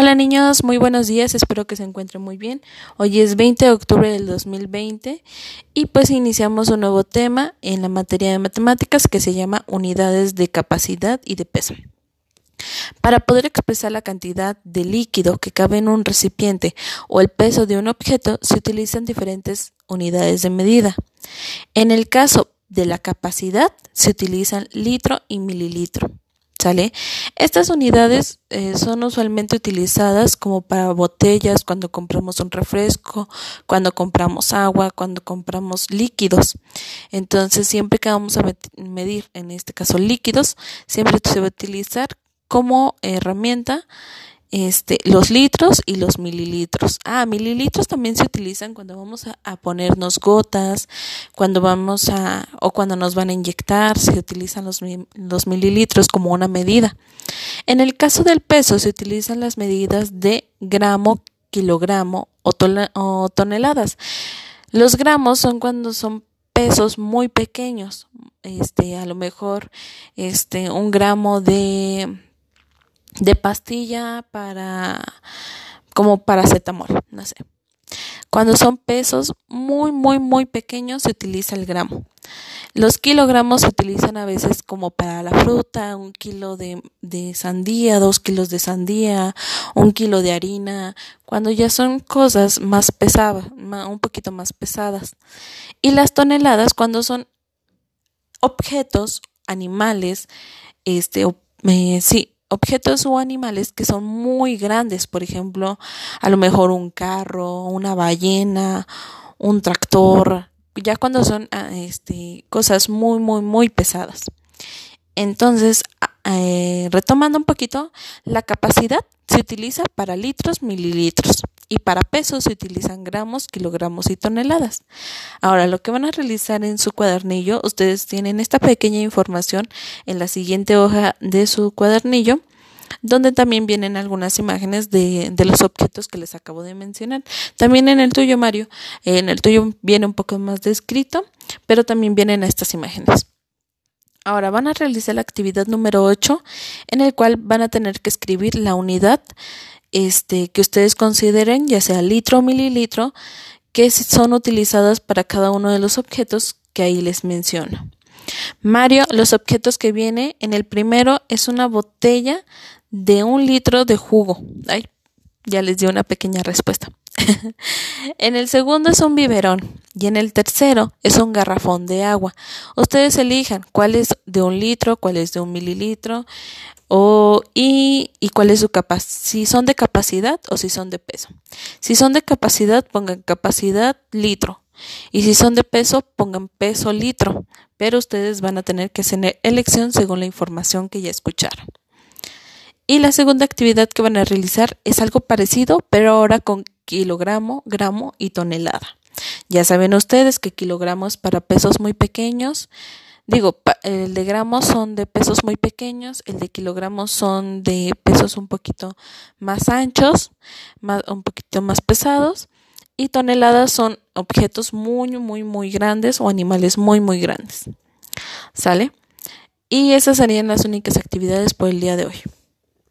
Hola niños, muy buenos días, espero que se encuentren muy bien. Hoy es 20 de octubre del 2020 y pues iniciamos un nuevo tema en la materia de matemáticas que se llama unidades de capacidad y de peso. Para poder expresar la cantidad de líquido que cabe en un recipiente o el peso de un objeto se utilizan diferentes unidades de medida. En el caso de la capacidad se utilizan litro y mililitro. ¿Sale? Estas unidades eh, son usualmente utilizadas como para botellas cuando compramos un refresco, cuando compramos agua, cuando compramos líquidos. Entonces, siempre que vamos a medir, en este caso líquidos, siempre se va a utilizar como herramienta este, los litros y los mililitros. Ah, mililitros también se utilizan cuando vamos a, ponernos gotas, cuando vamos a, o cuando nos van a inyectar, se utilizan los, mililitros como una medida. En el caso del peso se utilizan las medidas de gramo, kilogramo o, o toneladas. Los gramos son cuando son pesos muy pequeños, este, a lo mejor, este, un gramo de de pastilla para como paracetamol, no sé. Cuando son pesos muy, muy, muy pequeños se utiliza el gramo. Los kilogramos se utilizan a veces como para la fruta, un kilo de, de sandía, dos kilos de sandía, un kilo de harina, cuando ya son cosas más pesadas, un poquito más pesadas. Y las toneladas cuando son objetos, animales, este, eh, sí, objetos o animales que son muy grandes, por ejemplo, a lo mejor un carro, una ballena, un tractor, ya cuando son ah, este, cosas muy, muy, muy pesadas. Entonces, eh, retomando un poquito, la capacidad se utiliza para litros, mililitros y para pesos se utilizan gramos, kilogramos y toneladas. Ahora, lo que van a realizar en su cuadernillo, ustedes tienen esta pequeña información en la siguiente hoja de su cuadernillo donde también vienen algunas imágenes de, de, los objetos que les acabo de mencionar. También en el tuyo, Mario, en el tuyo viene un poco más descrito, pero también vienen estas imágenes. Ahora van a realizar la actividad número 8, en el cual van a tener que escribir la unidad este, que ustedes consideren, ya sea litro o mililitro, que son utilizadas para cada uno de los objetos que ahí les menciono. Mario, los objetos que viene en el primero es una botella de un litro de jugo. Ay, ya les di una pequeña respuesta. en el segundo es un biberón y en el tercero es un garrafón de agua. Ustedes elijan cuál es de un litro, cuál es de un mililitro o, y, y cuál es su capacidad, si son de capacidad o si son de peso. Si son de capacidad, pongan capacidad litro. Y si son de peso, pongan peso litro. Pero ustedes van a tener que hacer elección según la información que ya escucharon. Y la segunda actividad que van a realizar es algo parecido, pero ahora con kilogramo, gramo y tonelada. Ya saben ustedes que kilogramos para pesos muy pequeños, digo, el de gramos son de pesos muy pequeños, el de kilogramos son de pesos un poquito más anchos, un poquito más pesados, y toneladas son objetos muy, muy, muy grandes o animales muy, muy grandes. ¿Sale? Y esas serían las únicas actividades por el día de hoy.